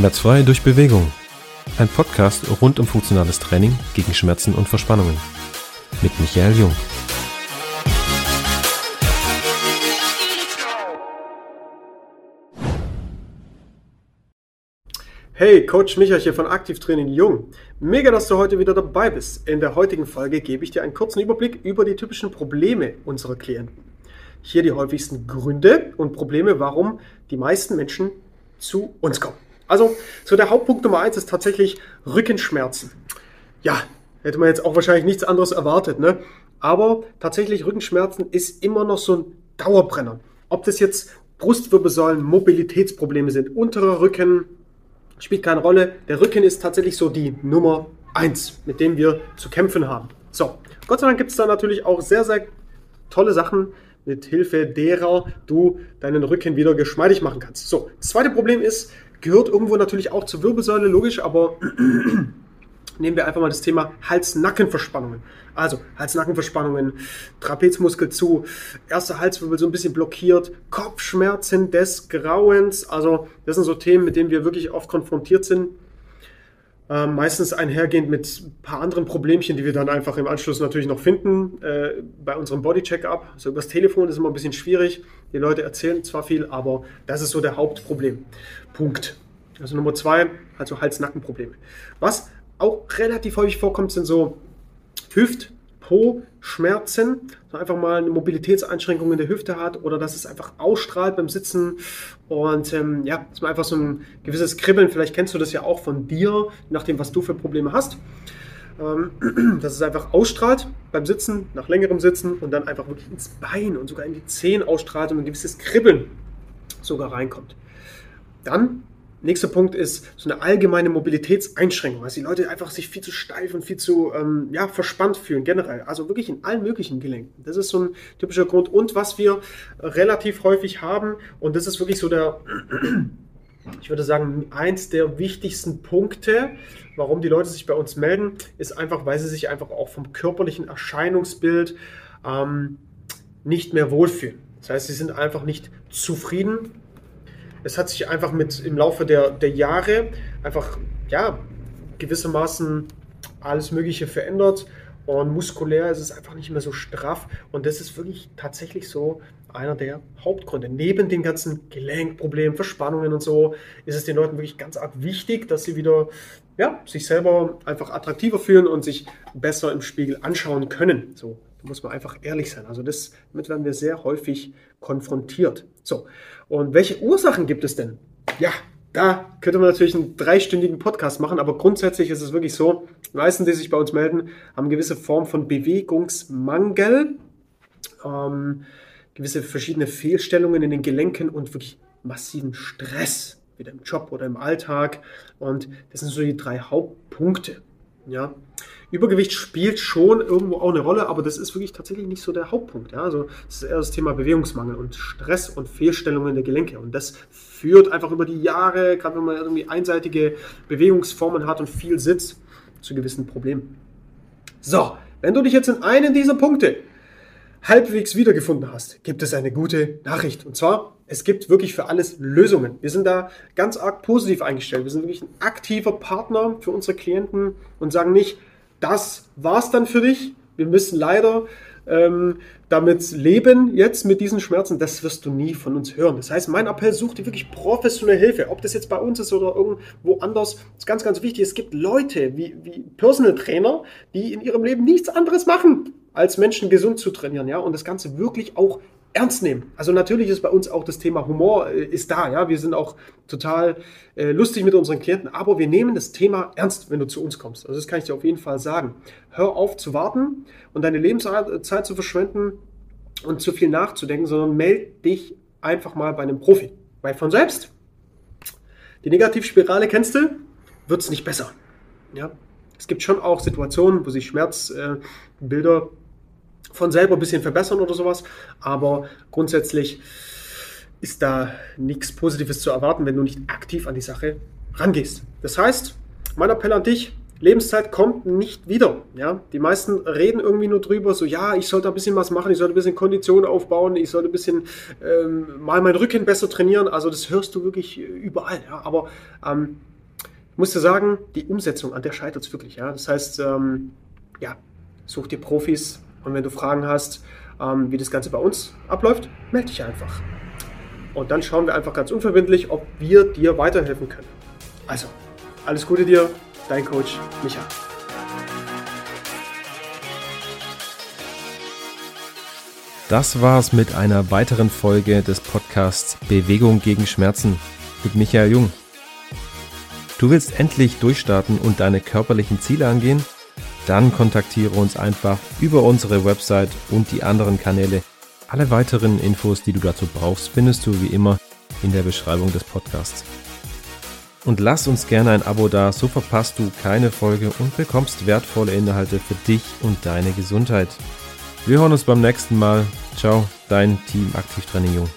Schmerzfrei durch Bewegung. Ein Podcast rund um funktionales Training gegen Schmerzen und Verspannungen. Mit Michael Jung. Hey, Coach Michael hier von Aktivtraining Jung. Mega, dass du heute wieder dabei bist. In der heutigen Folge gebe ich dir einen kurzen Überblick über die typischen Probleme unserer Klienten. Hier die häufigsten Gründe und Probleme, warum die meisten Menschen zu uns kommen. Also, so der Hauptpunkt Nummer eins ist tatsächlich Rückenschmerzen. Ja, hätte man jetzt auch wahrscheinlich nichts anderes erwartet, ne? Aber tatsächlich Rückenschmerzen ist immer noch so ein Dauerbrenner. Ob das jetzt Brustwirbelsäulen, Mobilitätsprobleme sind, unterer Rücken, spielt keine Rolle. Der Rücken ist tatsächlich so die Nummer eins, mit dem wir zu kämpfen haben. So, Gott sei Dank gibt es da natürlich auch sehr, sehr tolle Sachen, mit Hilfe derer du deinen Rücken wieder geschmeidig machen kannst. So, das zweite Problem ist, Gehört irgendwo natürlich auch zur Wirbelsäule, logisch, aber nehmen wir einfach mal das Thema Hals-Nacken-Verspannungen. Also Hals-Nacken-Verspannungen, Trapezmuskel zu, erster Halswirbel so ein bisschen blockiert, Kopfschmerzen des Grauens. Also das sind so Themen, mit denen wir wirklich oft konfrontiert sind. Ähm, meistens einhergehend mit ein paar anderen Problemchen, die wir dann einfach im Anschluss natürlich noch finden äh, bei unserem Body-Check-up. So übers Telefon ist immer ein bisschen schwierig. Die Leute erzählen zwar viel, aber das ist so der Hauptproblem. Punkt. Also Nummer zwei, also Hals-Nacken-Probleme. Was auch relativ häufig vorkommt, sind so Hüft- Po-Schmerzen, einfach mal eine Mobilitätseinschränkung in der Hüfte hat oder dass es einfach ausstrahlt beim Sitzen und ähm, ja, dass man einfach so ein gewisses Kribbeln, vielleicht kennst du das ja auch von dir, nachdem, was du für Probleme hast, ähm, dass es einfach ausstrahlt beim Sitzen, nach längerem Sitzen und dann einfach wirklich ins Bein und sogar in die Zehen ausstrahlt und ein gewisses Kribbeln sogar reinkommt. Dann Nächster Punkt ist so eine allgemeine Mobilitätseinschränkung, dass die Leute einfach sich viel zu steif und viel zu ähm, ja, verspannt fühlen, generell. Also wirklich in allen möglichen Gelenken. Das ist so ein typischer Grund. Und was wir relativ häufig haben, und das ist wirklich so der, ich würde sagen, eins der wichtigsten Punkte, warum die Leute sich bei uns melden, ist einfach, weil sie sich einfach auch vom körperlichen Erscheinungsbild ähm, nicht mehr wohlfühlen. Das heißt, sie sind einfach nicht zufrieden es hat sich einfach mit im Laufe der, der Jahre einfach, ja, gewissermaßen alles Mögliche verändert und muskulär ist es einfach nicht mehr so straff und das ist wirklich tatsächlich so einer der Hauptgründe. Neben den ganzen Gelenkproblemen, Verspannungen und so ist es den Leuten wirklich ganz arg wichtig, dass sie wieder ja, sich selber einfach attraktiver fühlen und sich besser im Spiegel anschauen können. So, da muss man einfach ehrlich sein. Also das, damit werden wir sehr häufig konfrontiert. So, und welche Ursachen gibt es denn? Ja, da könnte man natürlich einen dreistündigen Podcast machen, aber grundsätzlich ist es wirklich so, die meisten, die sich bei uns melden, haben gewisse Form von Bewegungsmangel, ähm, gewisse verschiedene Fehlstellungen in den Gelenken und wirklich massiven Stress, wieder im Job oder im Alltag. Und das sind so die drei Hauptpunkte. Ja. Übergewicht spielt schon irgendwo auch eine Rolle, aber das ist wirklich tatsächlich nicht so der Hauptpunkt. Ja? Also das ist eher das Thema Bewegungsmangel und Stress und Fehlstellungen der Gelenke. Und das führt einfach über die Jahre, gerade wenn man irgendwie einseitige Bewegungsformen hat und viel sitzt, zu gewissen Problemen. So, wenn du dich jetzt in einen dieser Punkte halbwegs wiedergefunden hast, gibt es eine gute Nachricht. Und zwar, es gibt wirklich für alles Lösungen. Wir sind da ganz arg positiv eingestellt. Wir sind wirklich ein aktiver Partner für unsere Klienten und sagen nicht, das war's dann für dich. Wir müssen leider ähm, damit leben jetzt mit diesen Schmerzen, das wirst du nie von uns hören. Das heißt, mein Appell, such dir wirklich professionelle Hilfe. Ob das jetzt bei uns ist oder irgendwo anders, ist ganz, ganz wichtig. Es gibt Leute wie, wie Personal Trainer, die in ihrem Leben nichts anderes machen, als Menschen gesund zu trainieren, ja, und das Ganze wirklich auch ernst nehmen. Also natürlich ist bei uns auch das Thema Humor äh, ist da, ja. Wir sind auch total äh, lustig mit unseren Klienten, aber wir nehmen das Thema ernst, wenn du zu uns kommst. Also das kann ich dir auf jeden Fall sagen. Hör auf zu warten und deine Lebenszeit zu verschwenden und zu viel nachzudenken, sondern meld dich einfach mal bei einem Profi. Weil von selbst, die Negativspirale kennst du, wird es nicht besser. Ja? Es gibt schon auch Situationen, wo sich Schmerzbilder äh, von selber ein bisschen verbessern oder sowas. Aber grundsätzlich ist da nichts Positives zu erwarten, wenn du nicht aktiv an die Sache rangehst. Das heißt, mein Appell an dich, Lebenszeit kommt nicht wieder. Ja? Die meisten reden irgendwie nur drüber, so ja, ich sollte ein bisschen was machen, ich sollte ein bisschen Kondition aufbauen, ich sollte ein bisschen ähm, mal meinen Rücken besser trainieren. Also das hörst du wirklich überall. Ja? Aber ähm, musst du sagen, die Umsetzung, an der scheitert es wirklich. Ja? Das heißt, ähm, ja, such dir Profis und wenn du Fragen hast, ähm, wie das Ganze bei uns abläuft, melde dich einfach. Und dann schauen wir einfach ganz unverbindlich, ob wir dir weiterhelfen können. Also, alles Gute dir, dein Coach Micha. Das war's mit einer weiteren Folge des Podcasts Bewegung gegen Schmerzen mit Michael Jung. Du willst endlich durchstarten und deine körperlichen Ziele angehen? Dann kontaktiere uns einfach über unsere Website und die anderen Kanäle. Alle weiteren Infos, die du dazu brauchst, findest du wie immer in der Beschreibung des Podcasts. Und lass uns gerne ein Abo da, so verpasst du keine Folge und bekommst wertvolle Inhalte für dich und deine Gesundheit. Wir hören uns beim nächsten Mal. Ciao, dein Team Aktivtraining Jung.